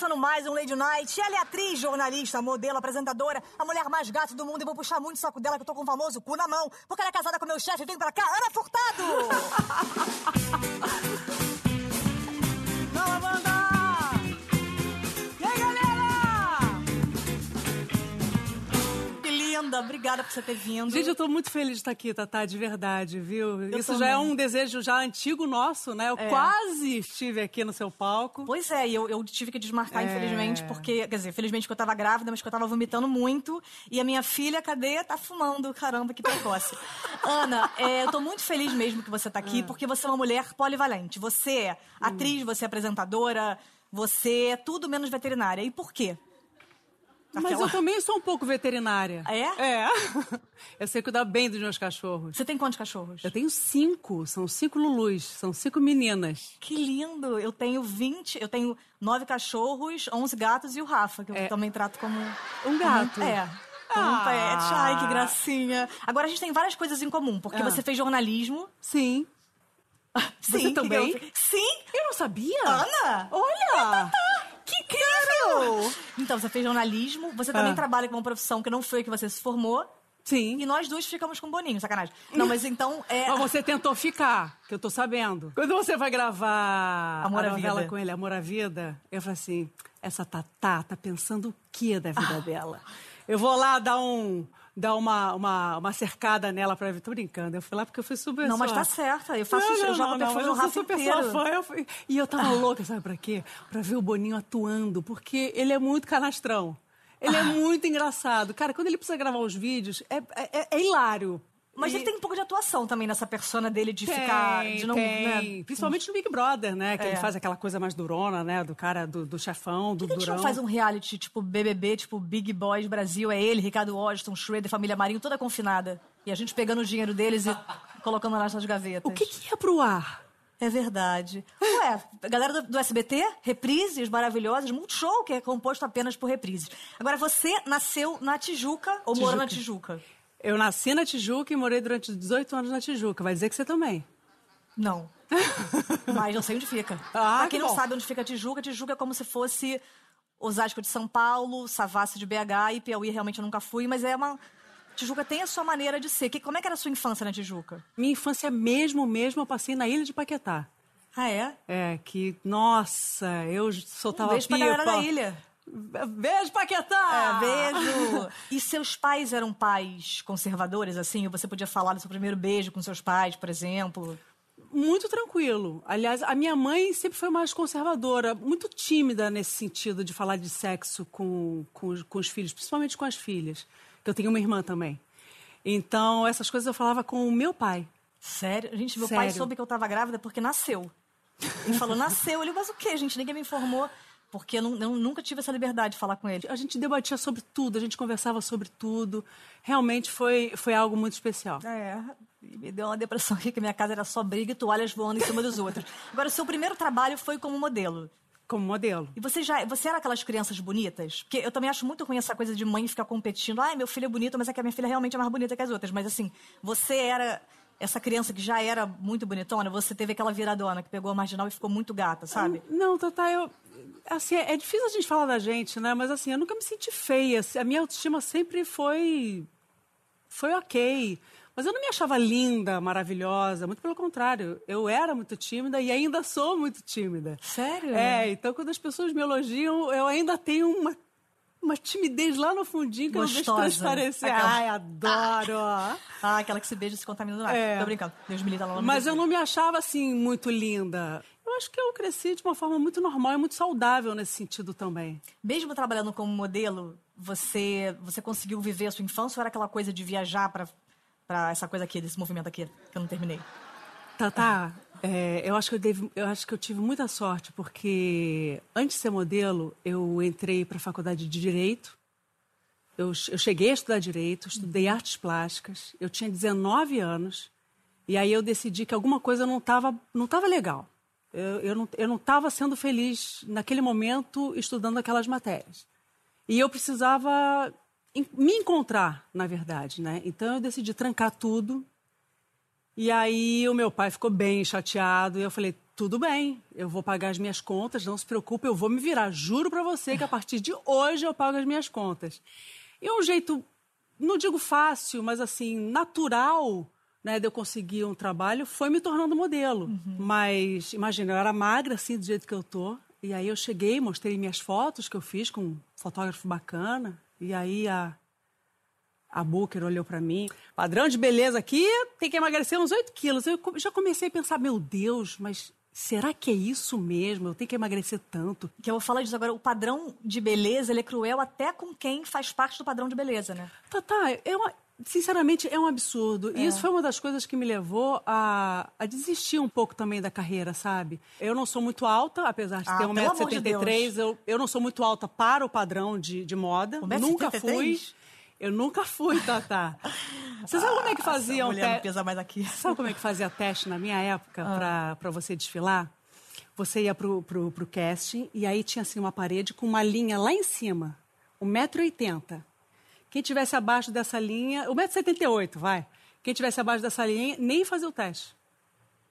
começando mais um Lady Night. Ela é atriz, jornalista, modelo, apresentadora, a mulher mais gata do mundo. E vou puxar muito o saco dela que eu tô com o famoso cu na mão. Porque ela é casada com meu chefe. Vem pra cá, Ana Furtado! linda. Obrigada por você ter vindo. Gente, eu tô muito feliz de estar aqui, Tatá, de verdade, viu? Eu Isso também. já é um desejo já antigo nosso, né? Eu É. quase estive aqui no seu palco. Pois é, e eu, eu tive que desmarcar, É. infelizmente, porque, quer dizer, felizmente que eu tava grávida, mas que eu tava vomitando muito. E a minha filha, cadê? Tá fumando. Caramba, que precoce. Ana, é, eu tô muito feliz mesmo que você tá Ah. aqui, porque você é uma mulher polivalente. Você é atriz, você é apresentadora, você é tudo menos veterinária. E por quê? Mas Aquela- eu também sou um pouco veterinária. É? É. Eu sei cuidar bem dos meus cachorros. Você tem quantos cachorros? Eu tenho cinco, são cinco Lulus, são cinco meninas. Que lindo! Eu tenho 20, eu tenho nove cachorros, 11 gatos e o Rafa, que eu É. também trato como Um gato. É. Como um Ah. pet. Ai, que gracinha. Agora a gente tem várias coisas em comum, porque Ah. você fez jornalismo. Sim. Você Sim, também? que eu- Sim! Eu não sabia. Ana! Olha! Que incrível! Então, você fez jornalismo, você também Ah. trabalha com uma profissão que não foi que você se formou. Sim. E nós duas ficamos com boninho, sacanagem. Não, mas então é. Mas você tentou ficar, que eu tô sabendo. Quando você vai gravar Amor a novela Vida. com ele, Amor à Vida, eu falei assim, essa Tatá tá pensando o que da vida Ah. dela? Eu vou lá dar um dar uma, uma, uma cercada nela pra ver. Tô brincando, eu fui lá porque eu fui super Não, mas sua- tá certa. Eu faço não, eu não, jogo não, perfume não, no mas eu sou super inteiro. sua fã. Eu fui- E eu tava louca, sabe pra quê? Pra ver o Boninho atuando, porque ele é muito canastrão. Ele Ah. é muito engraçado. Cara, quando ele precisa gravar os vídeos, é, é, é hilário. Mas E- ele tem um pouco de atuação também nessa persona dele de ficar. De não, tem. né? Principalmente no Big Brother, né? Que É. ele faz aquela coisa mais durona, né? Do cara, do, do chefão, do Por que a gente durão. não faz um reality tipo BBB, tipo Big Boys Brasil? É ele, Ricardo Washington, Schroeder, Família Marinho, toda confinada. E a gente pegando o dinheiro deles e colocando nas nossas gavetas. O que que ia pro ar? É verdade. Ué, a galera do, do SBT, reprises maravilhosas, Multishow, que é composto apenas por reprises. Agora, você nasceu na Tijuca ou morou na Tijuca? Eu nasci na Tijuca e morei durante 18 anos na Tijuca. Vai dizer que você também. Não. Mas eu sei onde fica. Ah, pra quem que não sabe onde fica Tijuca, Tijuca é como se fosse Osasco de São Paulo, Savassi de BH e Piauí realmente eu nunca fui, mas é uma... Tijuca tem a sua maneira de ser. Que, como é que era a sua infância na Tijuca? Minha infância mesmo, mesmo, eu passei na Ilha de Paquetá. Ah, é? É, que, nossa, eu Um soltava beijo pra pipa. galera da ilha. Beijo, Paquetá! É, beijo! E seus pais eram pais conservadores, assim? Você podia falar do seu primeiro beijo com seus pais, por exemplo? Muito tranquilo. Aliás, a minha mãe sempre foi mais conservadora, muito tímida nesse sentido de falar de sexo com, com, os- com os filhos, principalmente com as filhas. Que eu tenho uma irmã também. Então, essas coisas eu falava com o meu pai. Sério? Gente, meu pai Sério. soube que eu tava grávida porque nasceu. Ele falou, nasceu. Ele, mas o quê, gente? Ninguém me informou. Porque eu, nu- eu nunca tive essa liberdade de falar com ele. A gente debatia sobre tudo, a gente conversava sobre tudo. Realmente foi, foi algo muito especial. É, me deu uma depressão aqui, que minha casa era só briga e toalhas voando em cima dos outros. Agora, o seu primeiro trabalho foi como modelo. Como modelo. E você já, você era aquelas crianças bonitas? Porque eu também acho muito ruim essa coisa de mãe ficar competindo. Ai, meu filho é bonito, mas é que a minha filha realmente é mais bonita que as outras. Mas assim, você era essa criança que já era muito bonitona, você teve aquela viradona que pegou a marginal e ficou muito gata, sabe? Não, Tatá, eu. Assim, é difícil a gente falar da gente, né? Mas assim, eu nunca me senti feia. A minha autoestima sempre foi. Foi ok. Mas eu não me achava linda, maravilhosa. Muito pelo contrário. Eu era muito tímida e ainda sou muito tímida. Sério? É, então quando as pessoas me elogiam, eu ainda tenho uma, uma timidez lá no fundinho que eu não deixo Gostosa. transparecer. Aquela- Ai, adoro! Ah, aquela que se beija e se contamina do nada. É. Tô brincando. Deus me livre, ela Mas eu não me achava assim muito linda. Eu acho que eu cresci de uma forma muito normal e muito saudável nesse sentido também. Mesmo trabalhando como modelo, você você conseguiu viver a sua infância ou era aquela coisa de viajar pra, pra essa coisa aqui, desse movimento aqui, que eu não terminei? Tatá, é, eu, acho que eu, eu acho que eu tive muita sorte, porque antes de ser modelo, eu entrei para a faculdade de Direito. Eu, eu cheguei a estudar Direito, estudei artes plásticas. Eu tinha 19 anos. E aí eu decidi que alguma coisa não estava não tava legal. Eu, eu não eu não estava sendo feliz naquele momento estudando aquelas matérias. E eu precisava me encontrar, na verdade, né? Então eu decidi trancar tudo. E aí o meu pai ficou bem chateado e eu falei: tudo bem, eu vou pagar as minhas contas, não se preocupe, eu vou me virar. Juro para você que a partir de hoje eu pago as minhas contas. E um jeito, não digo fácil, mas assim, natural, né, de eu conseguir um trabalho foi me tornando modelo. Uhum. Mas, imagina, eu era magra assim, do jeito que eu tô. E aí eu cheguei, mostrei minhas fotos que eu fiz com um fotógrafo bacana. E aí a, a Booker olhou para mim. Padrão de beleza aqui, tem que emagrecer uns 8 quilos. Eu já comecei a pensar, meu Deus, mas será que é isso mesmo? Eu tenho que emagrecer tanto. Que eu vou falar disso agora. O padrão de beleza, ele é cruel até com quem faz parte do padrão de beleza, né? Tá, tá. Eu, sinceramente, é um absurdo. É. E isso foi uma das coisas que me levou a, a, desistir um pouco também da carreira, sabe? Eu não sou muito alta, apesar de ah, ter 1,73m. De eu, eu não sou muito alta para o padrão de, de moda. Nunca fui. Eu nunca fui, Tatá. Você sabe como é que fazia um teste? pesa mais aqui. Sabe como é que fazia teste na minha época ah. para você desfilar? Você ia pro, pro, pro casting e aí tinha assim uma parede com uma linha lá em cima, 1,80m. Quem tivesse abaixo dessa linha, 1,78m, vai. Quem tivesse abaixo dessa linha, nem fazia o teste.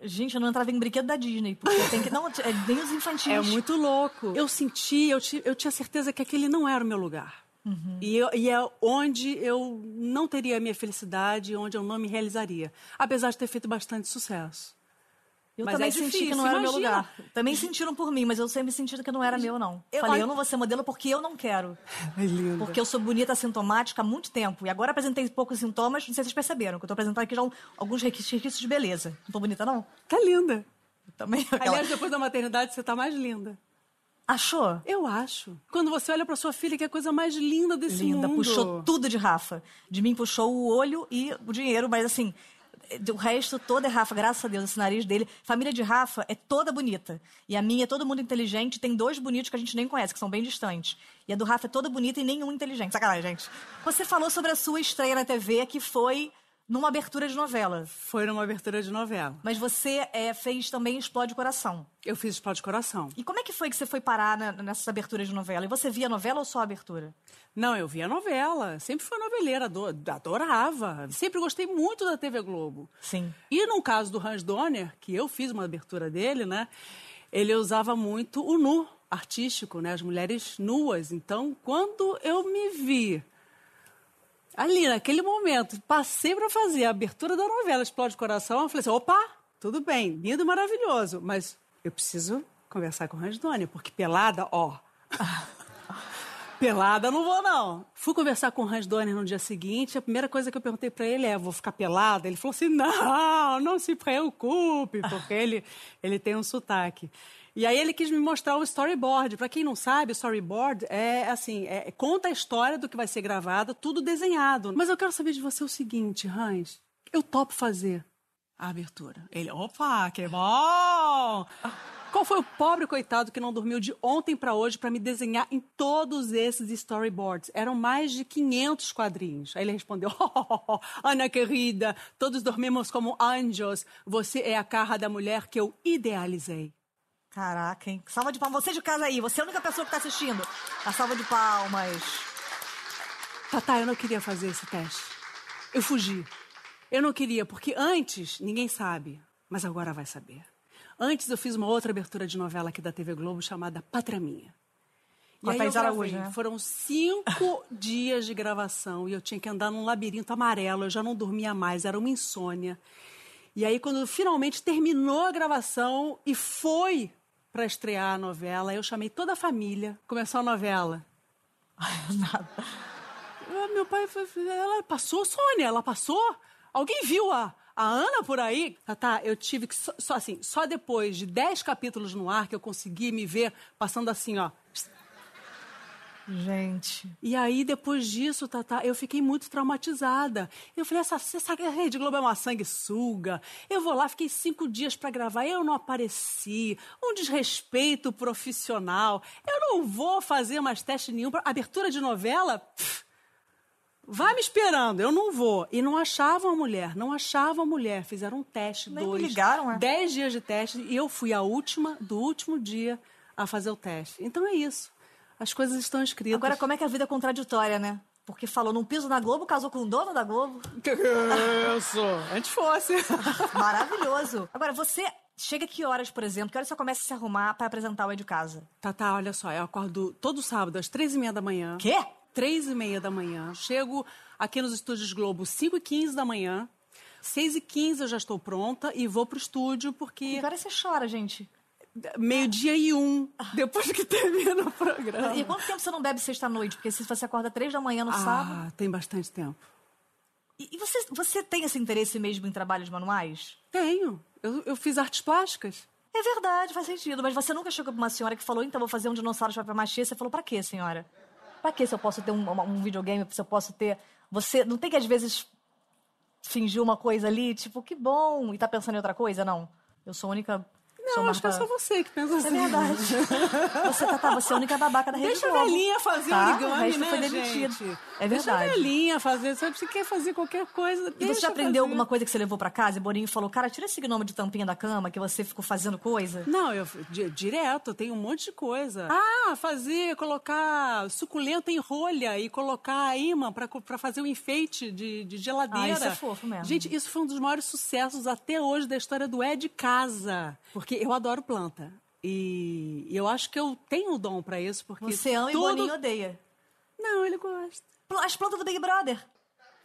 Gente, eu não entrava em brinquedo da Disney, porque tem que. Não, é bem os infantis. É muito louco. Eu senti, eu, eu tinha certeza que aquele não era o meu lugar. Uhum. E, eu, e, é onde eu não teria a minha felicidade, onde eu não me realizaria. Apesar de ter feito bastante sucesso. Eu mas também é senti que não era Imagina. meu lugar. Também sentiram por mim, mas eu sempre senti que não era meu, não. Eu, Falei, eu não vou ser modelo porque eu não quero. É lindo. Porque eu sou bonita assintomática há muito tempo. E agora apresentei poucos sintomas, não sei se vocês perceberam, que eu tô apresentando aqui já um, alguns requisitos de beleza. Não tô bonita, não? Tá linda. também. Aquela... Aliás, depois da maternidade, você tá mais linda. Achou? Eu acho. Quando você olha para sua filha, que é a coisa mais linda desse linda, mundo. puxou tudo de Rafa. De mim puxou o olho e o dinheiro, mas assim, o resto todo é Rafa, graças a Deus, esse nariz dele. Família de Rafa é toda bonita. E a minha é todo mundo inteligente. Tem dois bonitos que a gente nem conhece, que são bem distantes. E a do Rafa é toda bonita e nenhum inteligente. Sacanagem, gente. Você falou sobre a sua estreia na TV, que foi numa abertura de novela. Foi numa abertura de novela. Mas você é, fez também Explode Coração. Eu fiz Explode Coração. E como é que foi que você foi parar na, nessas aberturas de novela? E você via novela ou só abertura? Não, eu via novela. Sempre fui noveleira, adorava. Sempre gostei muito da TV Globo. Sim. E no caso do Hans Donner, que eu fiz uma abertura dele, né? Ele usava muito o nu artístico, né? As mulheres nuas. Então, quando eu me vi ali, naquele momento, passei para fazer a abertura da novela Explode Coração, eu falei assim, opa, tudo bem, lindo maravilhoso, mas eu preciso conversar com o Ransdone, porque pelada, ó... pelada não vou, não. Fui conversar com o Hans Donner no dia seguinte. A primeira coisa que eu perguntei para ele é: vou ficar pelada? Ele falou assim: não, não se preocupe, porque ele, ele tem um sotaque. E aí ele quis me mostrar o storyboard. Para quem não sabe, o storyboard é assim, é, conta a história do que vai ser gravado, tudo desenhado. Mas eu quero saber de você o seguinte, Hans. Eu topo fazer a abertura. Ele, opa, que bom! Qual foi o pobre coitado que não dormiu de ontem para hoje para me desenhar em todos esses storyboards? Eram mais de 500 quadrinhos. Aí ele respondeu: oh, Ana querida, todos dormimos como anjos. Você é a cara da mulher que eu idealizei. Caraca, hein? Salva de palmas. Você de casa aí, você é a única pessoa que tá assistindo. A salva de palmas. Tatá, eu não queria fazer esse teste. Eu fugi. Eu não queria, porque antes, ninguém sabe, mas agora vai saber. Antes eu fiz uma outra abertura de novela aqui da TV Globo chamada Pátria Minha. E aí eu gravei, né? Foram cinco dias de gravação e eu tinha que andar num labirinto amarelo, eu já não dormia mais, era uma insônia. E aí, quando finalmente terminou a gravação e foi para estrear a novela. Eu chamei toda a família. Começou a novela. Nada. Ah, meu pai, ela passou, Sônia, ela passou? Alguém viu a, a Ana por aí? Tá, tá, eu tive que, só, só assim, só depois de dez capítulos no ar que eu consegui me ver passando assim, ó, Gente. E aí, depois disso, Tata, eu fiquei muito traumatizada. Eu falei, essa, essa Rede Globo é uma sanguessuga. Eu vou lá, fiquei cinco dias para gravar, eu não apareci. Um desrespeito profissional. Eu não vou fazer mais teste nenhum. Pra... Abertura de novela? Pff, Vai me esperando, eu não vou. E não achavam a mulher, não achavam a mulher. Fizeram um teste, Nem dois. Me ligaram, é? Dez dias de teste e eu fui a última do último dia a fazer o teste. Então é isso. As coisas estão escritas. Agora, como é que a vida é contraditória, né? Porque falou num piso na Globo, casou com o dono da Globo. Que isso! Antes fosse. Maravilhoso. Agora, você Chega que horas, por exemplo? Que horas você começa a se arrumar pra apresentar o É de Casa? Tá, tá, olha só, eu acordo todo sábado às três e meia da manhã. Quê? Três e meia da manhã. Chego aqui nos estúdios Globo cinco e quinze da manhã. Seis e quinze eu já estou pronta e vou pro estúdio E porque que horas você chora, gente? meio-dia e um, depois que termina o programa. E quanto tempo você não bebe sexta-noite? Porque se você acorda três da manhã no sábado... Ah, tem bastante tempo. E, e você, você tem esse interesse mesmo em trabalhos manuais? Tenho. Eu, eu fiz artes plásticas. É verdade, faz sentido. Mas você nunca chegou pra uma senhora que falou, então vou fazer um dinossauro de papel machê. Você falou, pra quê, senhora? Pra quê se eu posso ter um, um videogame, se eu posso ter... Você não tem que, às vezes, fingir uma coisa ali, tipo, que bom, e tá pensando em outra coisa? Não. Eu sou a única... Não, acho que é só você que pensa assim. É verdade. você, tá, tá, você é a única babaca da Rede Deixa a Globo. velhinha fazer Tá? origami, O resto né, foi demitido. gente? É Deixa a verdade. velhinha fazer. Sabe, se quer fazer qualquer coisa, E você já aprendeu alguma coisa que você levou pra casa e Boninho falou, cara, tira esse gnome de tampinha da cama que você ficou fazendo coisa? Não, eu di- direto, tem um monte de coisa. Ah, fazer, colocar suculenta em rolha e colocar imã pra, pra fazer o enfeite de, de geladeira. Ah, isso é fofo mesmo. Gente, isso foi um dos maiores sucessos até hoje da história do É de Casa. Porque eu adoro planta. E, eu acho que eu tenho o dom pra isso, porque Você ama tudo... e Boninho odeia. Não, ele gosta. As plantas do Big Brother.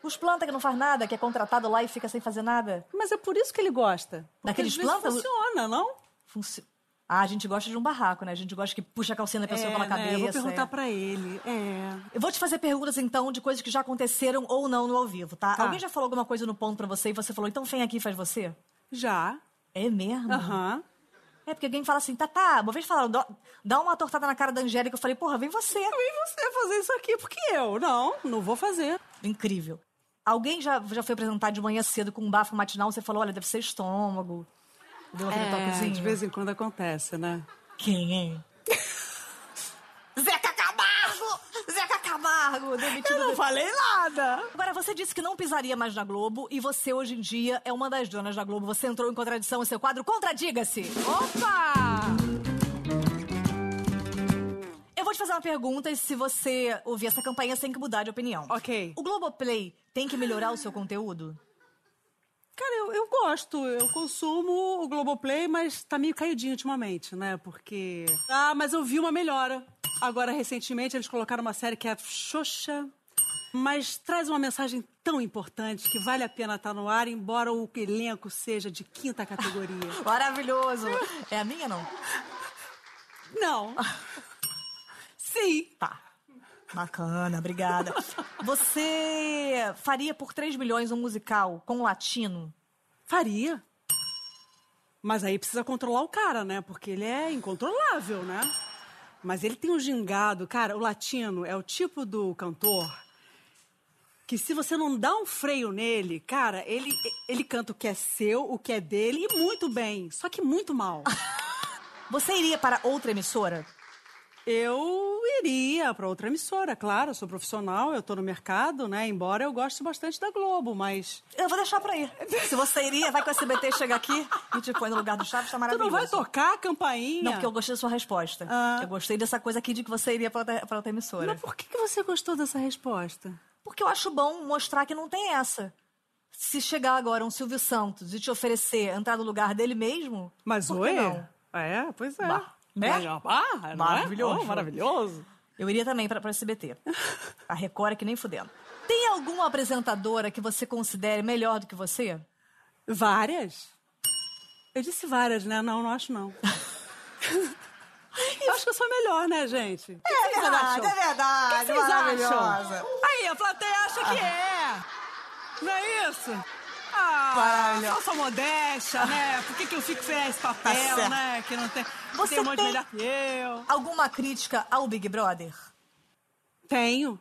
Os planta que não faz nada, que é contratado lá e fica sem fazer nada. Mas é por isso que ele gosta. Porque Daqueles plantas? funciona, não? Funci- Ah, a gente gosta de um barraco, né? A gente gosta que puxa a calcinha da pessoa pela né? cabeça. Eu vou perguntar é. pra ele. É. Eu vou te fazer perguntas, então, de coisas que já aconteceram ou não no ao vivo, tá? Tá. Alguém já falou alguma coisa no ponto pra você e você falou, então vem aqui e faz você? Já. É mesmo? Aham. É porque alguém fala assim, tá, tá, uma vez falaram, dá- dá uma tortada na cara da Angélica. Eu falei, porra, vem você. E você fazer isso aqui? Porque eu? Não, não vou fazer. Incrível. Alguém já, já foi apresentar de manhã cedo com um bafo matinal, você falou, olha, deve ser estômago. Deu aquele toquezinho. de vez em quando acontece, né? Quem, hein? Camargo! Demitido do- falei nada. Agora, você disse que não pisaria mais na Globo e você, hoje em dia, é uma das donas da Globo. Você entrou em contradição em seu quadro Contradiga-se! Opa! Eu vou te fazer uma pergunta e se você ouvir essa campanha, você tem que mudar de opinião. Ok. O Globoplay tem que melhorar o seu conteúdo? Cara, eu, eu gosto, eu consumo o Globoplay, mas tá meio caidinho ultimamente, né? Porque. Ah, mas eu vi uma melhora. Agora, recentemente, eles colocaram uma série que é Xoxa, mas traz uma mensagem tão importante que vale a pena estar no ar, embora o elenco seja de quinta categoria. Maravilhoso! É a minha, não? Não. Sim. Tá. Bacana, obrigada. Você faria por 3 milhões um musical com latino? Faria. Mas aí precisa controlar o cara, né? Porque ele é incontrolável, né? Mas ele tem um gingado. Cara, o latino é o tipo do cantor que se você não dá um freio nele, cara, ele, ele canta o que é seu, o que é dele e muito bem. Só que muito mal. Você iria para outra emissora? Eu iria para outra emissora, claro, eu sou profissional, eu tô no mercado, né? Embora eu goste bastante da Globo, mas Eu vou deixar pra ir. Se você iria, vai que o SBT chega aqui e te põe no lugar do Chaves, tá tu maravilhoso. não vai tocar a campainha? Não, porque eu gostei da sua resposta. Ah. Eu gostei dessa coisa aqui de que você iria pra outra, pra outra emissora. Mas por que, que você gostou dessa resposta? Porque eu acho bom mostrar que não tem essa. Se chegar agora um Silvio Santos e te oferecer entrar no lugar dele mesmo. Mas oi? não? É, pois é. Bah, né? Mas, Ah, é? Maravilhoso. Oh, maravilhoso. Eu iria também pra, pra SBT. A Record é que nem fudendo. Tem alguma apresentadora que você considere melhor do que você? Várias? Eu disse várias, né? Não, não acho não. eu acho que eu sou melhor, né, gente? É vocês verdade, é verdade, O que vocês maravilhosa. acham? Aí, a plateia acha que é. Não é isso? Ah, Maravilhosa. falsa modéstia, né? Por que, que eu fico feia esse papel, Tá né? Que não tem, Você tem um monte tem- melhor que eu. Alguma crítica ao Big Brother? Tenho.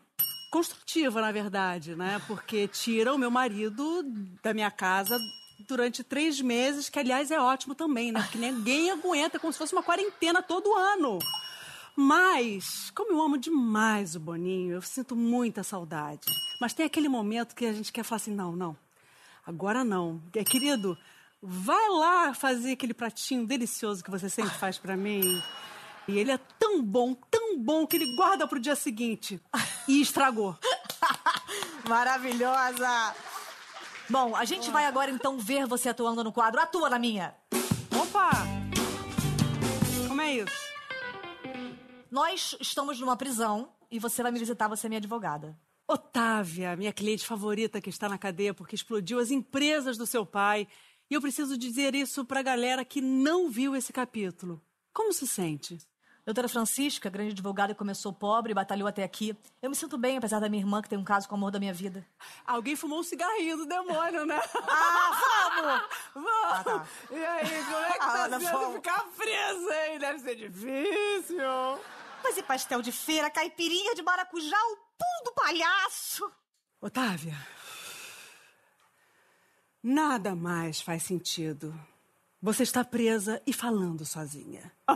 Construtiva, na verdade, né? Porque tira o meu marido da minha casa durante três meses, que aliás é ótimo também, né? Porque ninguém aguenta, como se fosse uma quarentena todo ano. Mas, como eu amo demais o Boninho, eu sinto muita saudade. Mas tem aquele momento que a gente quer falar assim: não, não, agora não. É, Querido, vai lá fazer aquele pratinho delicioso que você sempre faz pra mim. E ele é tão bom, tão bom, que ele guarda pro dia seguinte. E estragou. Maravilhosa! Bom, a gente vai agora então ver você atuando no quadro Atua na Minha. Opa! Como é isso? Nós estamos numa prisão e você vai me visitar, você é minha advogada. Otávia, minha cliente favorita que está na cadeia porque explodiu as empresas do seu pai. E eu preciso dizer isso pra galera que não viu esse capítulo. Como se sente? Doutora Francisca, grande advogada, começou pobre, batalhou até aqui. Eu me sinto bem, apesar da minha irmã, que tem um caso com o amor da minha vida. Alguém fumou um cigarrinho do demônio, né? Ah, vamos! Vamos! Ah, tá. E aí, como é que Ah, tá Ana, sendo vamos. ficar presa, hein? Deve ser difícil. Mas e pastel de feira, caipirinha de maracujá, o do palhaço? Otávia, nada mais faz sentido. Você está presa e falando sozinha.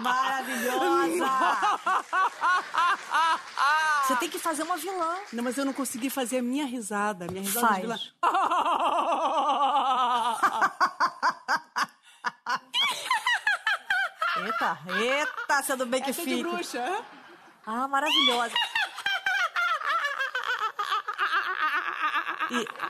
Maravilhosa! Você tem que fazer uma vilã. Não, mas eu não consegui fazer a minha risada. Minha risada de vilã. Faz. Eita, eita, sendo bem que é de fica. bruxa, é? Ah, maravilhosa. E-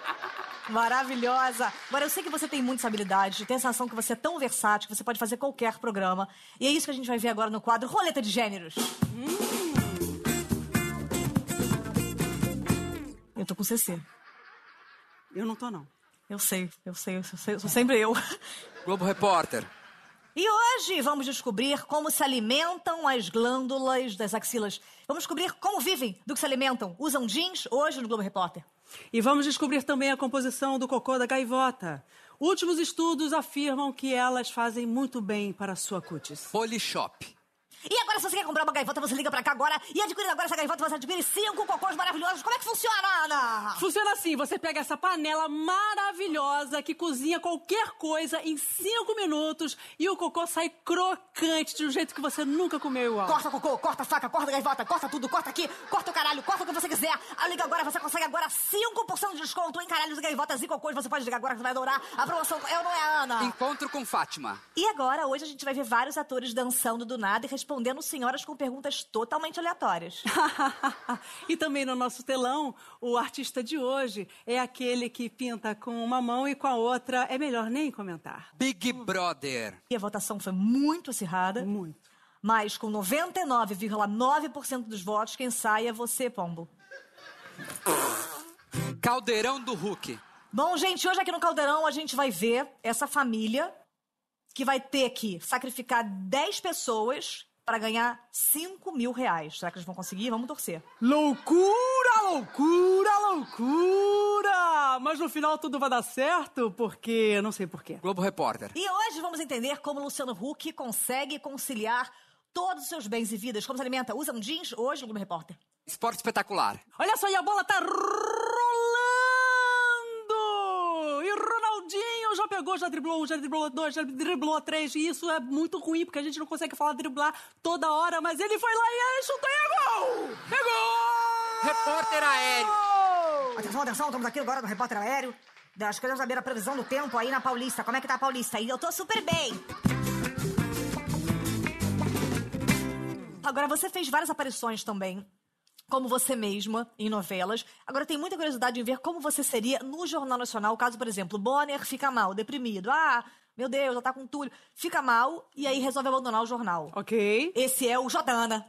Maravilhosa. Agora, eu sei que você tem muitas habilidades, tem a sensação que você é tão versátil que você pode fazer qualquer programa. E é isso que a gente vai ver agora no quadro Roleta de Gêneros. Eu tô com CC. Eu não tô, não. Eu sei, eu sei, eu sei, eu sou sempre eu. Globo Repórter. E hoje vamos descobrir como se alimentam as glândulas das axilas. Vamos descobrir como vivem, do que se alimentam. Usam jeans hoje no Globo Repórter. E vamos descobrir também a composição do cocô da gaivota. Últimos estudos afirmam que elas fazem muito bem para a sua cutis. Polishop. E agora, se você quer comprar uma gaivota, você liga pra cá agora e adquirindo agora essa gaivota, você adquire cinco cocôs maravilhosos. Como é que funciona, Ana? Funciona assim: você pega essa panela maravilhosa que cozinha qualquer coisa em cinco minutos e o cocô sai crocante de um jeito que você nunca comeu igual. Corta cocô, corta faca, corta gaivota, corta tudo, corta aqui, corta o caralho, corta o que você quiser. A liga agora, você consegue agora 5% de desconto em caralhos, gaivotas e cocôs. Você pode ligar agora que você vai adorar. A promoção é ou não é, Ana? Encontro com Fátima. E agora, hoje a gente vai ver vários atores dançando do nada e respondendo senhoras com perguntas totalmente aleatórias. e também no nosso telão, o artista de hoje é aquele que pinta com uma mão e com a outra é melhor nem comentar. Big Brother. E a votação foi muito acirrada. Muito. Mas com 99,9% dos votos, quem sai é você, Pombo. Caldeirão do Hulk. Bom, gente, hoje aqui no Caldeirão a gente vai ver essa família que vai ter que sacrificar 10 pessoas para ganhar 5 mil reais. Será que eles vão conseguir? Vamos torcer. Loucura, loucura, loucura! Mas no final tudo vai dar certo, porque não sei porquê. Globo Repórter. E hoje vamos entender como Luciano Huck consegue conciliar todos os seus bens e vidas. Como se alimenta? Usa um jeans hoje no Globo Repórter. Esporte espetacular. Olha só, e a bola tá rolando! E o Ronaldinho já pegou, já driblou um, já driblou dois, já driblou três. E isso é muito ruim, porque a gente não consegue falar driblar toda hora, mas ele foi lá e chutou e é gol! É gol! Repórter aéreo. Atenção, atenção, estamos aqui agora no Repórter Aéreo. Acho que eu saber a previsão do tempo aí na Paulista. Como é que tá a Paulista? E eu tô super bem. Agora, você fez várias aparições também, como você mesma, em novelas. Agora, tem muita curiosidade em ver como você seria no Jornal Nacional, caso, por exemplo, Bonner fica mal, deprimido. Ah, meu Deus, já tá com tudo. Fica mal e aí resolve abandonar o jornal. Ok. Esse é o Jordana.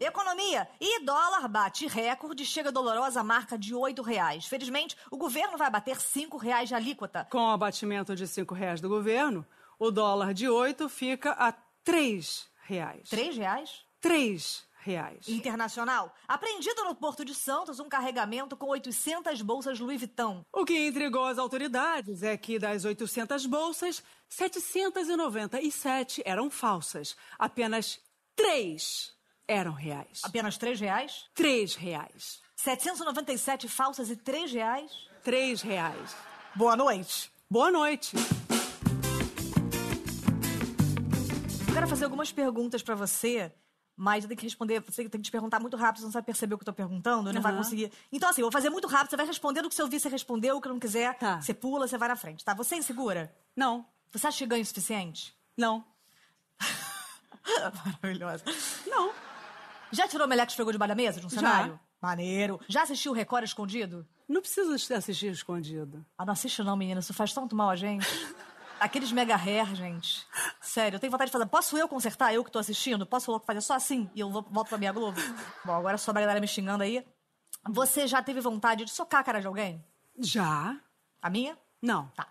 Economia. E dólar bate recorde chega a dolorosa marca de R$ reais. Felizmente, o governo vai bater R$ reais de alíquota. Com o abatimento de cinco reais do governo, o dólar de 8 fica a três reais. R$ reais? Três reais. Internacional. Apreendido no Porto de Santos um carregamento com 800 bolsas Louis Vuitton. O que intrigou as autoridades é que das 800 bolsas, 797 eram falsas. Apenas três eram reais. Apenas R$ reais? Três reais. 797 falsas e R$ reais? Três reais. Boa noite. Boa noite. Quero fazer algumas perguntas pra você, mas eu tenho que responder. Você tem que te perguntar muito rápido, você não vai perceber o que eu tô perguntando, não vai Aham. conseguir. Então, assim, eu vou fazer muito rápido, você vai respondendo o que você ouvir, você respondeu, o que não quiser, Tá. você pula, você vai na frente, tá? Você é insegura? Não, Você acha que ganha o suficiente? não, Maravilhosa. não. Já tirou o meleque esfregou debaixo da mesa de um Já. cenário? Maneiro. Já assistiu o Record escondido? Não precisa assistir escondido. Ah, não assiste não, menina. Isso faz tanto mal a gente. Aqueles mega hair, gente. Sério, eu tenho vontade de fazer. Posso eu consertar? Eu que tô assistindo? Posso fazer só assim e eu volto pra minha Globo? Bom, agora só a galera me xingando aí. Você já teve vontade de socar a cara de alguém? Já? A minha? Não. Tá.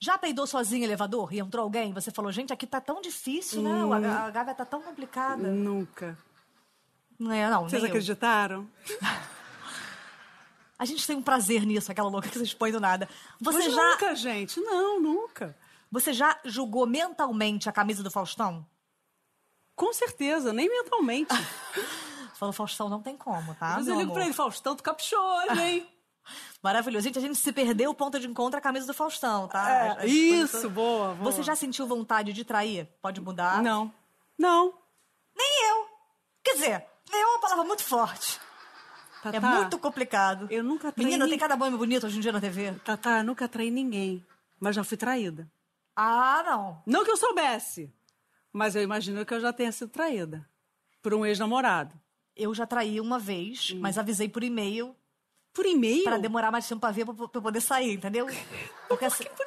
Já peidou sozinho em elevador e entrou alguém você falou, gente, aqui tá tão difícil, né? A, a gávea tá tão complicada. Nunca. Não é, não, Vocês acreditaram? A gente tem um prazer nisso, aquela louca que vocês põem do nada. Você Mas já, nunca, gente. Não, nunca. Você já julgou mentalmente a camisa do Faustão? Com certeza, nem mentalmente. Falou, Faustão, não tem como, tá? Mas eu ligo amor? pra ele, Faustão, tu caprichou hoje, hein? Maravilhoso. Gente, a gente se perdeu o ponto de encontro a camisa do Faustão, tá? É, As- as isso, coisas- boa, boa. Você já sentiu vontade de trair? Pode mudar? Não. Não. Nem eu. Quer dizer, nem eu é uma palavra muito forte. Tatá, É muito complicado. eu nunca traí Menina, ninguém. tem cada nome bonito hoje em dia na TV. Tatá, eu nunca traí ninguém, mas já fui traída. Ah, não. Não que eu soubesse, mas eu imagino que eu já tenha sido traída por um ex-namorado. Eu já traí uma vez, Hum. mas avisei por e-mail Por e-mail? pra demorar mais tempo pra ver pra, pra eu poder sair, entendeu? Porque assim, por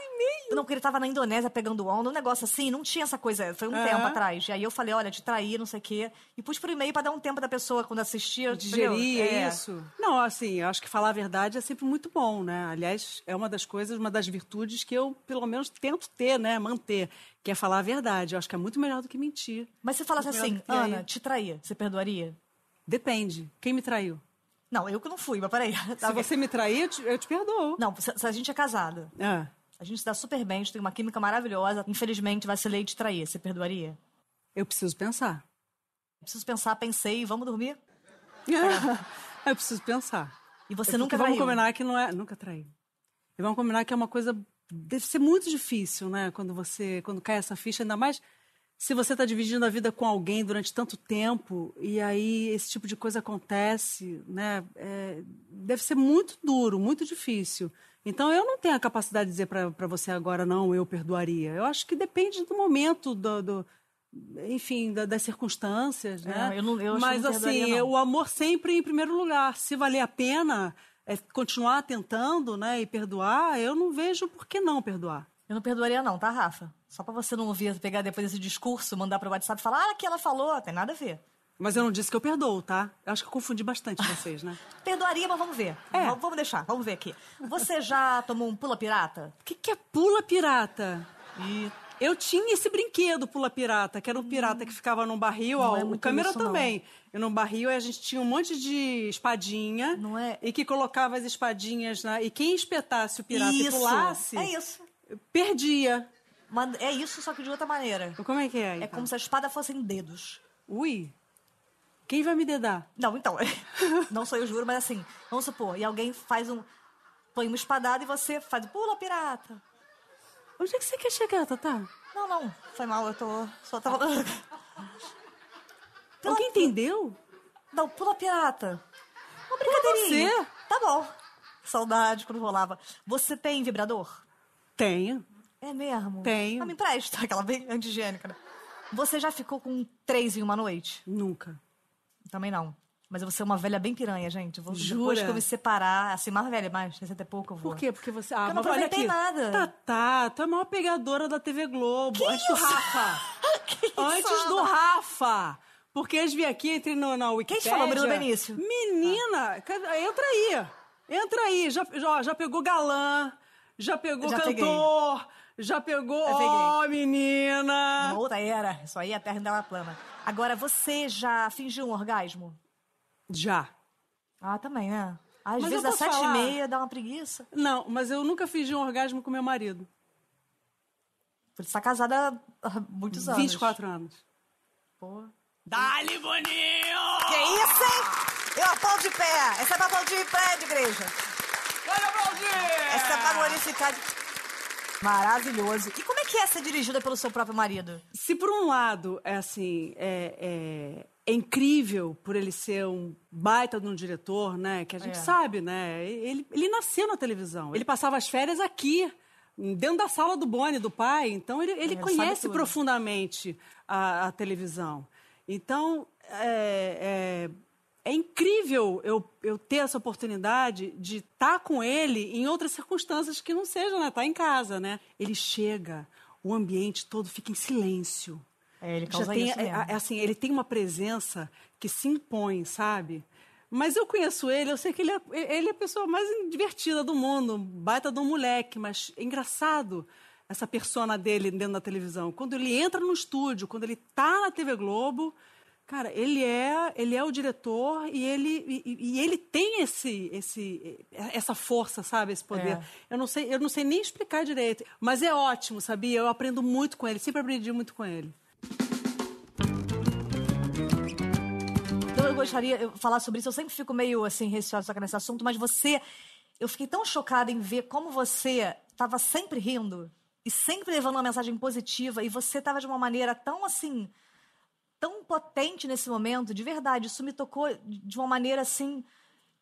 Não, porque ele tava na Indonésia pegando onda, um negócio assim, não tinha essa coisa. Foi um Aham. tempo atrás. E aí eu falei, olha, te traí, não sei o quê. E pus por e-mail pra dar um tempo da pessoa quando assistia. Digerir, é É. isso? Não, assim, eu acho que falar a verdade é sempre muito bom, né? Aliás, é uma das coisas, uma das virtudes que eu, pelo menos, tento ter, né? Manter, que é falar a verdade. Eu acho que é muito melhor do que mentir. Mas se falasse Muito assim, trair. Ana, te traía, você perdoaria? Depende. Quem me traiu? Não, eu que não fui, mas peraí. Se você me trair, eu te, eu te perdoo. Não, se, se a gente é casado, Ah, a gente se dá super bem, a gente tem uma química maravilhosa, infelizmente vai ser lei de trair. Você perdoaria? eu preciso pensar. Preciso pensar, pensei, vamos dormir? eu preciso pensar. E você É nunca porque Vamos traiu? combinar que não é. Nunca traí. E vamos combinar que é uma coisa. Deve ser muito difícil, né? Quando você. Quando cai essa ficha, ainda mais se você está dividindo a vida com alguém durante tanto tempo e aí esse tipo de coisa acontece, né? É, deve ser muito duro, muito difícil. Então eu não tenho a capacidade de dizer para você agora, não, eu perdoaria. Eu acho que depende do momento, do. do- enfim, da- das circunstâncias, né? É, eu não- eu Mas não assim, não. o amor sempre em primeiro lugar. Se valer a pena é, continuar tentando, né, e perdoar, eu não vejo por que não perdoar. Eu não perdoaria não, tá, Rafa? Só pra você não ouvir, pegar depois esse discurso, mandar pro WhatsApp e falar, ah, que ela falou, tem nada a ver. Mas eu não disse que eu perdoo, tá? Eu acho que eu confundi bastante vocês, né? Perdoaria, mas vamos ver. É. V- Vamos deixar, vamos ver aqui. Você já tomou um pula pirata? O que, que é pula pirata? E Eu tinha esse brinquedo pula pirata, que era um pirata que ficava num barril, Não ó, é o câmera isso, não. também. E num barril a gente tinha um monte de espadinha. Não é- E que colocava as espadinhas na. E quem espetasse o pirata e isso, pulasse, é isso. perdia. Mas é isso, só que de outra maneira. Como é que é? É então? como se a espada fossem dedos. Ui. Quem vai me dedar? Não, então, não sou eu juro, mas assim, vamos supor, e alguém faz um. põe uma espadada e você faz pula pirata. Onde é que você quer chegar, Tatá? Não, não, foi mal, eu tô. Só tava. Alguém entendeu? Não, pula pirata. Uma brincadeirinha. você. Tá bom. Saudade quando rolava. Você tem vibrador? Tenho. É mesmo? Tenho. Ah, me empresta, aquela bem antigênica, né? Você já ficou com três em uma noite? Nunca. Também não. Mas eu vou ser uma velha bem piranha, gente. Eu Vou, Depois Jura? que eu me separar, assim, mais velha, mais, 60 e pouco eu vou. Por quê? Porque você. Ah, eu não aproveitei nada. Tatá, tu é a maior pegadora da TV Globo. Que antes do isso? Rafa. Que isso, Antes do? Rafa. Porque eles vêm aqui, entrei no, na Wikipédia. te falou, Murilo Benício? Menina, cara, entra aí. Entra aí. Já, já, já pegou galã, já pegou Já peguei. cantor, já pegou. Peguei. Ó, menina. Uma outra era. Isso aí a terra ainda era plana. Agora, você já fingiu um orgasmo? Já. Ah, também, né? Às Mas vezes às sete e falar? meia dá uma preguiça. Não, mas eu nunca de um orgasmo com meu marido. Você está casada há muitos anos. 24 anos. Pô. Dali, Boninho! Que isso, hein? Eu aplaudo de pé. Essa é pra aplaudir de pé de igreja. Olha! Essa é pra glorificar de... Maravilhoso. E como é que é ser dirigida pelo seu próprio marido? Se por um lado é assim, é, é- é incrível por ele ser um baita de um diretor, né? Que a gente É. sabe, né? Ele, ele nasceu na televisão. Ele passava as férias aqui, dentro da sala do Boni, do pai. Então ele, ele Ele conhece profundamente a, a televisão. Então, é, é, é incrível eu, eu ter essa oportunidade de estar com ele em outras circunstâncias que não sejam, né? Tá em casa, né? Ele chega, o ambiente todo fica em silêncio. É, ele Já causa tem, isso é, mesmo. é, assim, ele tem uma presença que se impõe, sabe? Mas eu conheço ele, eu sei que ele é, ele é a pessoa mais divertida do mundo, baita de um moleque, mas é engraçado essa persona dele dentro da televisão. Quando ele entra no estúdio, quando ele tá na TV Globo, cara, ele é, ele é o diretor e ele, e, e ele tem esse, esse, essa força, sabe, esse poder. É. Eu não sei, eu não sei nem explicar direito, mas é ótimo, sabia? Eu aprendo muito com ele, sempre aprendi muito com ele. Então eu gostaria de falar sobre isso. Eu sempre fico meio assim receosa nesse assunto, mas você, eu fiquei tão chocada em ver como você estava sempre rindo e sempre levando uma mensagem positiva e você estava de uma maneira tão assim, tão potente nesse momento, de verdade. Isso me tocou de uma maneira assim.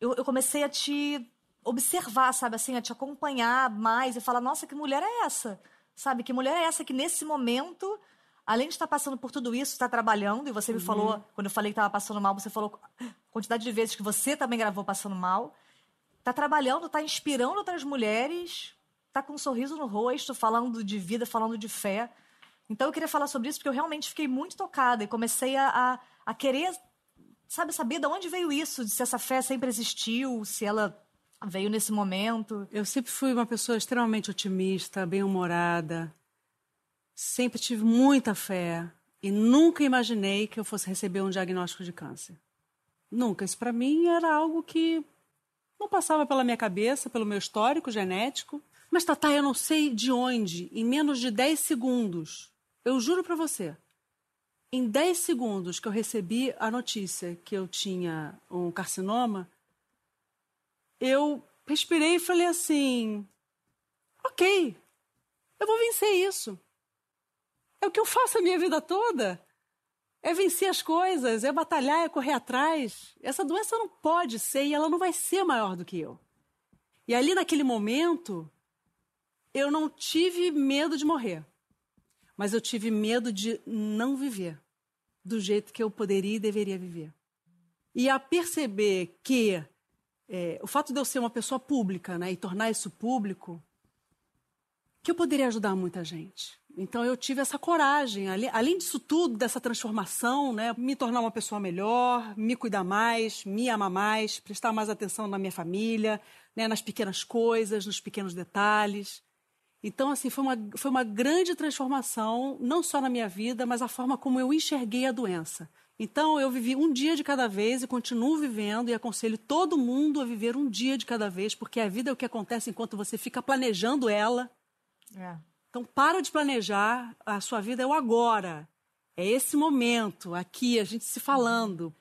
Eu, eu comecei a te observar, sabe, assim, a te acompanhar mais e falar: nossa, que mulher é essa? Sabe, que mulher é essa que nesse momento além de estar passando por tudo isso, está trabalhando, e você me falou, quando eu falei que estava passando mal, você falou a quantidade de vezes que você também gravou passando mal. Está trabalhando, está inspirando outras mulheres, está com um sorriso no rosto, falando de vida, falando de fé. Então eu queria falar sobre isso porque eu realmente fiquei muito tocada e comecei a, a, a querer, sabe, saber de onde veio isso, se essa fé sempre existiu, se ela veio nesse momento. Eu sempre fui uma pessoa extremamente otimista, bem-humorada. Sempre tive muita fé e nunca imaginei que eu fosse receber um diagnóstico de câncer. Nunca. Isso para mim era algo que não passava pela minha cabeça, pelo meu histórico genético. Mas, Tatá, eu não sei de onde, em menos de 10 segundos, eu juro para você, em 10 segundos que eu recebi a notícia que eu tinha um carcinoma, eu respirei e falei assim: ok, eu vou vencer isso. É o que eu faço a minha vida toda. É vencer as coisas, é batalhar, é correr atrás. Essa doença não pode ser e ela não vai ser maior do que eu. E ali naquele momento, eu não tive medo de morrer, mas eu tive medo de não viver do jeito que eu poderia e deveria viver. E a perceber que é, o fato de eu ser uma pessoa pública né, e tornar isso público, que eu poderia ajudar muita gente. Então eu tive essa coragem, além, além disso tudo, dessa transformação, né, me tornar uma pessoa melhor, me cuidar mais, me amar mais, prestar mais atenção na minha família, né, nas pequenas coisas, nos pequenos detalhes. Então, assim, foi uma, foi uma grande transformação, não só na minha vida, mas a forma como eu enxerguei a doença. Então, eu vivi um dia de cada vez e continuo vivendo e aconselho todo mundo a viver um dia de cada vez, porque a vida é o que acontece enquanto você fica planejando ela. É. Então, para de planejar, a sua vida é o agora. É esse momento, aqui, a gente se falando,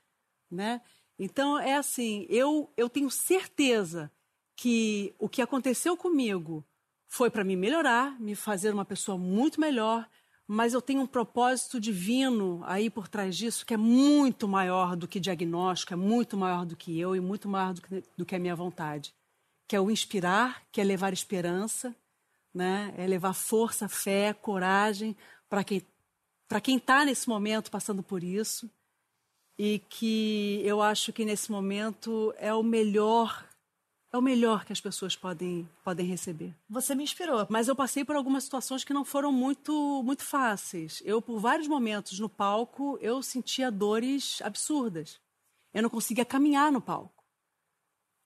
né? Então, é assim, eu, eu tenho certeza que o que aconteceu comigo foi para me melhorar, me fazer uma pessoa muito melhor, mas eu tenho um propósito divino aí por trás disso que é muito maior do que diagnóstico, é muito maior do que eu e muito maior do que, do que a minha vontade, que é o inspirar, que é levar esperança, né? É levar força, fé, coragem para quem para quem está nesse momento passando por isso e que eu acho que nesse momento é o melhor é o melhor que as pessoas podem podem receber. Você me inspirou. Mas eu passei por algumas situações que não foram muito muito fáceis. Eu por vários momentos no palco eu sentia dores absurdas. Eu não conseguia caminhar no palco.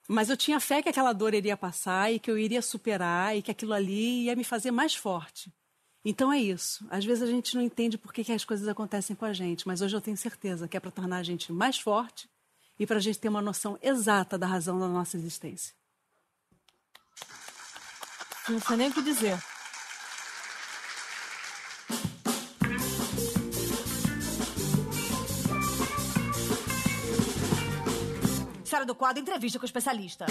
Mas eu tinha fé que aquela dor iria passar e que eu iria superar e que aquilo ali ia me fazer mais forte. Então é isso. Às vezes a gente não entende por que, que as coisas acontecem com a gente, mas hoje eu tenho certeza que é para tornar a gente mais forte e para a gente ter uma noção exata da razão da nossa existência. Não sei nem o que dizer. Senhora do quadro, entrevista com o especialista.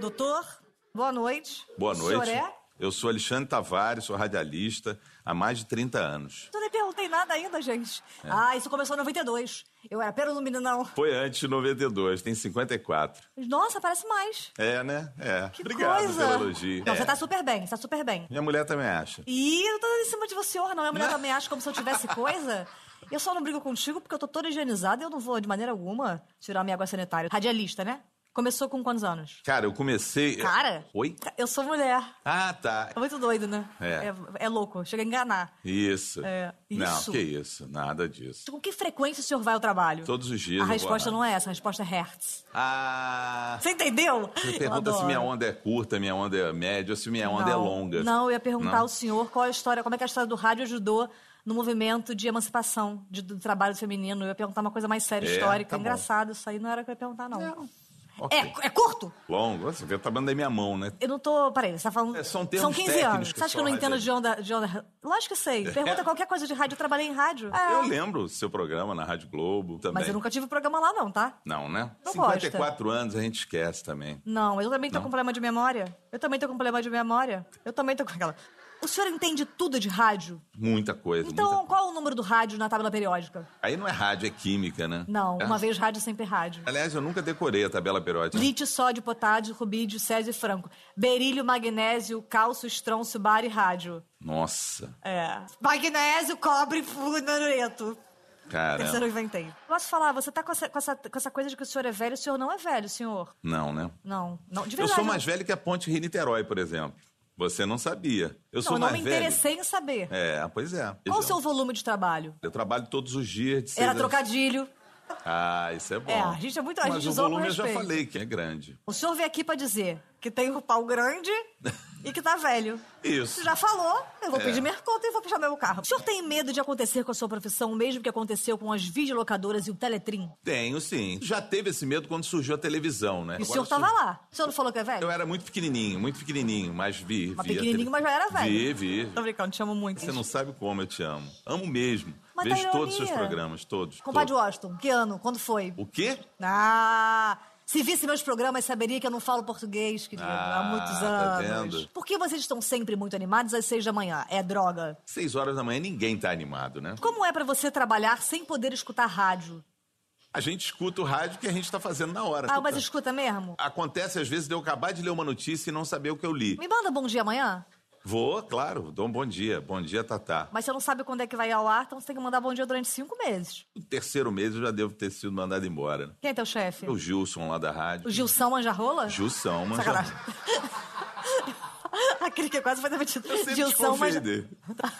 Doutor, boa noite. Boa O senhor noite. é? Eu sou Alexandre Tavares, sou radialista há mais de 30 anos. Eu nem perguntei nada ainda, gente. É. Ah, isso começou em 92. Eu era pera no meninão. Foi antes de 92, tem 54. Nossa, parece mais. É, né? É. Que Obrigado coisa. pelo elogio. Não, É. você tá super bem, você tá super bem. Minha mulher também acha. E eu não tô em cima de você, não. A mulher também acha como se eu tivesse coisa. Eu só não brigo contigo porque eu tô toda higienizada e eu não vou, de maneira alguma, tirar minha água sanitária. Radialista, né? Começou com quantos anos? Cara, eu comecei. Cara? Oi? Eu sou mulher. Ah, tá. É muito doido, né? É. É, é louco. Chega a enganar. Isso. É, Não, isso. que isso. Nada disso. Com que frequência o senhor vai ao trabalho? Todos os dias A resposta não é essa, a resposta é Hertz. Ah. Você entendeu? Você pergunta se minha onda é curta, minha onda é média, ou se minha onda é Não. longa. Não, eu ia perguntar Não? ao senhor qual é a história, como é que a história do rádio ajudou no movimento de emancipação de- do trabalho feminino. Eu ia perguntar uma coisa mais séria, É, histórica. tá bom. Engraçado, isso aí não era o que eu ia perguntar, não. Ok. É, é curto? Longo? Você vê, tá da minha mão, né? Eu não tô. Peraí, você tá falando. É, são termos 15 técnicos anos. Você acha que eu não entendo rádio- de onda, de onda. Lógico que sei. Pergunta qualquer coisa de rádio, eu trabalhei em rádio. É. Eu lembro do seu programa na Rádio Globo também. Mas eu nunca tive programa lá, não, tá? Não, né? Não 54 anos a gente esquece também. Não, eu também tô Não? com problema de memória. Eu também tô com problema de memória. Eu também tô com aquela. O senhor entende tudo de rádio? Muita coisa. Então, muita... qual é o número do rádio na tabela periódica? Aí não é rádio, é química, né? Não, É? uma vez rádio, sempre rádio. Aliás, eu nunca decorei a tabela periódica. Lítio, sódio, potássio, rubídio, césio e franco. Berílio, magnésio, cálcio, estrôncio, bar e rádio. Nossa, É. Magnésio, cobre, fluoreto. cara. Terceiro eu inventei. Posso falar, você tá com essa, com, essa, com essa coisa de que o senhor é velho, o senhor não é velho, senhor. Não, né? Não, não. De Eu verdade. sou não. mais velho que a Ponte Rio-Niterói, por exemplo. Você não sabia. Eu Não, sou eu não mais me velho. interessei em saber. É, pois é. Qual o seu volume de trabalho? Eu trabalho todos os dias de Era a- trocadilho. Ah, isso é bom. É, a gente é muito- a Mas gente o volume eu já falei que é grande. O senhor veio aqui pra dizer que tem o pau grande e que tá velho. Isso. Você já falou, eu vou É. pedir minha conta e vou fechar meu carro. O senhor tem medo de acontecer com a sua profissão o mesmo que aconteceu com as videolocadoras e o Teletrim? Tenho, sim. Já teve esse medo quando surgiu a televisão, né? E o Agora senhor tava sur- lá. O senhor não falou que é velho? Eu era muito pequenininho, muito pequenininho, mas vi. Mas vi pequenininho, mas já era velho. Vi, vi. Tô brincando, te amo muito. Você não sabe como eu te amo. Amo mesmo. Mas tá Vejo todos os seus programas, todos. Compadre todos. Washington, que ano? Quando foi? O quê? Ah, se visse meus programas, saberia que eu não falo português, querido, há Ah, muitos tá anos. vendo? Por que vocês estão sempre muito animados às seis da manhã? É droga. Seis horas da manhã ninguém tá animado, né? Como é pra você trabalhar sem poder escutar rádio? A gente escuta o rádio que a gente tá fazendo na hora. Ah, mas escuta mesmo? Acontece às vezes de eu acabar de ler uma notícia e não saber o que eu li. Me manda bom dia amanhã? Vou, claro, dou um bom dia. Bom dia, Tatá. Mas você não sabe quando é que vai ao ar, então você tem que mandar bom dia durante cinco meses. No terceiro mês eu já devo ter sido mandado embora. né? Quem é teu chefe? O Gilson lá da rádio. O Gilson Manjarrola? Gilson, Sacanagem. Aquele que quase foi demitido. Eu Gilson desconfiei Manja- dele.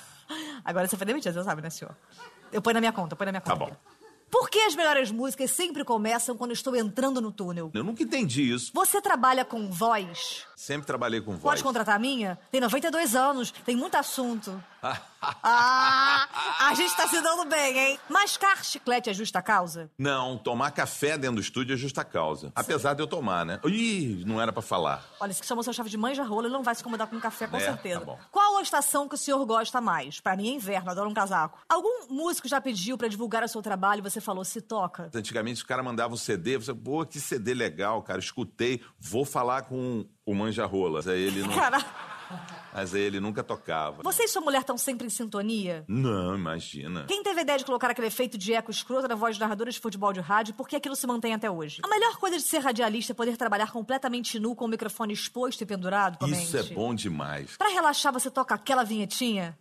Agora você foi demitido, você sabe, né, senhor? Eu ponho na minha conta, põe na minha Tá conta. bom. Por que as melhores músicas sempre começam quando estou entrando no túnel? Eu nunca entendi isso. Você trabalha com voz? Sempre trabalhei com voz. Pode contratar a minha? Tem 92 anos, tem muito assunto. ah, a gente tá se dando bem, hein? Mascar chiclete é justa causa? Não, tomar café dentro do estúdio é justa causa. Apesar de eu tomar, né? Ih, não era pra falar. Olha, se chamou seu chefe de manja rola, ele não vai se incomodar com café, com É, certeza. tá bom. Qual a estação que o senhor gosta mais? Pra mim é inverno, adoro um casaco. Algum músico já pediu pra divulgar o seu trabalho e você falou, se toca? Antigamente os caras mandavam CD, você, pô, que CD legal, cara, escutei, vou falar com o Manja Rola. Mas aí ele, não, Cara, mas aí ele nunca tocava. você e sua mulher estão sempre em sintonia? Não, imagina. Quem teve a ideia de colocar aquele efeito de eco escroto na voz de narradores de futebol de rádio, por que aquilo se mantém até hoje? A melhor coisa de ser radialista é poder trabalhar completamente nu com o microfone exposto e pendurado. Isso é bom demais. Pra relaxar, você toca aquela vinhetinha?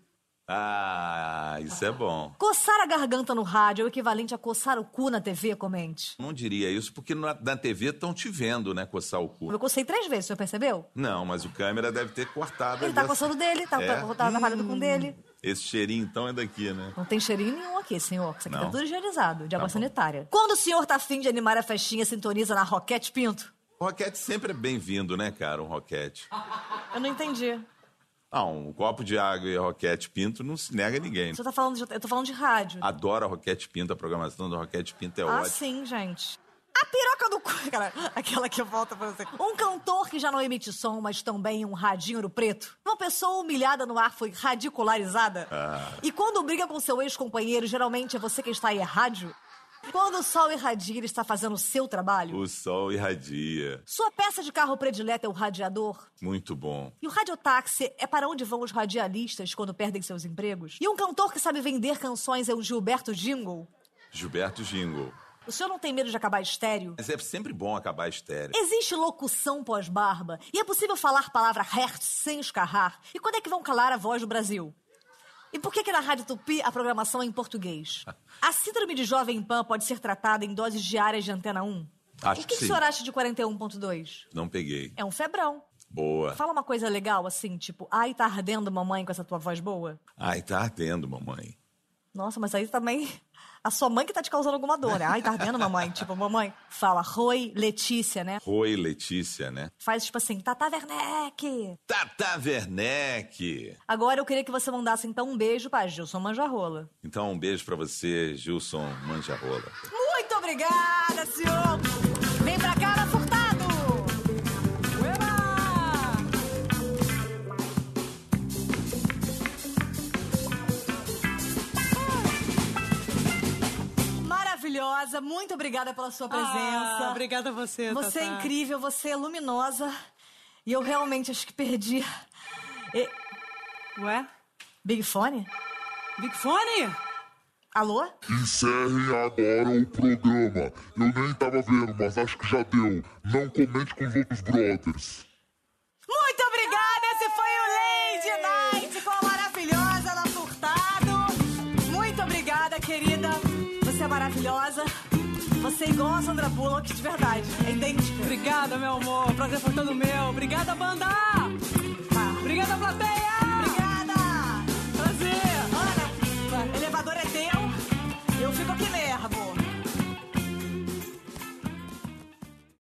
Ah, isso é bom. Coçar a garganta no rádio é o equivalente a coçar o cu na TV, comente. Não diria isso porque na, na TV estão te vendo, né, coçar o cu. Eu cocei três vezes, o senhor percebeu? Não, mas o câmera deve ter cortado. Ele tá dessa- coçando dele, tá, É? tá, tá atrapalhando com o dele. Esse cheirinho então é daqui, né? Não tem cheirinho nenhum aqui, senhor. Isso aqui tá Não. tudo higienizado, de água bom. sanitária. Quando o senhor tá afim de animar a festinha, sintoniza na Roquete Pinto? O Roquete sempre é bem-vindo, né, cara? Um Roquete. Eu não entendi. Ah, um copo de água e Roquete Pinto não se nega a ninguém. Senhor tá falando de, eu tô falando de rádio. Adoro a Roquete Pinto, a programação do Roquete Pinto é Ah, ótima. sim, gente. A piroca do cu. Cara, aquela que volta pra você. Um cantor que já não emite som, mas também um radinho no preto. Uma pessoa humilhada no ar foi radicularizada. Ah. E quando briga com seu ex-companheiro, geralmente é você que está aí, é rádio? Quando o sol irradia, ele está fazendo o seu trabalho? O sol irradia. Sua peça de carro predileta é o radiador? Muito bom. E o radiotáxi é para onde vão os radialistas quando perdem seus empregos? E um cantor que sabe vender canções é o Gilberto Jingle? Gilberto Jingle. O senhor não tem medo de acabar estéreo? Mas é sempre bom acabar estéreo. Existe locução pós-barba? E é possível falar palavra hertz sem escarrar? E quando é que vão calar a voz do Brasil? E por que, que na Rádio Tupi a programação é em português? A síndrome de Jovem Pan pode ser tratada em doses diárias de antena 1? Acho o que, que que o senhor acha de 41.2? Não peguei. É um febrão. Boa. Fala uma coisa legal assim, tipo, ai, tá ardendo mamãe com essa tua voz boa? Ai, tá ardendo, mamãe. Nossa, mas aí também. A sua mãe que tá te causando alguma dor, né? Ai, tá ardendo, mamãe. Tipo, mamãe, fala, Roi Letícia, né? Roi Letícia, né? Faz tipo assim, Tata Werneck. Tata Werneck. Agora eu queria que você mandasse então um beijo pra Gilson Manjarrola. Então, um beijo pra você, Gilson Manjarrola. Muito obrigada, senhor! Vem pra cá, Maravilhosa, muito obrigada pela sua presença. Ah, obrigada a você, Você é Tatá. incrível, você é luminosa. E eu realmente acho que perdi. E- Ué? Big Fone? Big Fone? Alô? Encerrem agora o programa. Eu nem tava vendo, mas acho que já deu. Não comente com os outros brothers. maravilhosa. Você é igual a Sandra Bullock, de verdade. É Entende? Obrigada, meu amor. Prazer foi todo meu. Obrigada, banda! Tá. Obrigada, plateia! Obrigada! Prazer! Ana, elevador é teu. Eu fico aqui mesmo.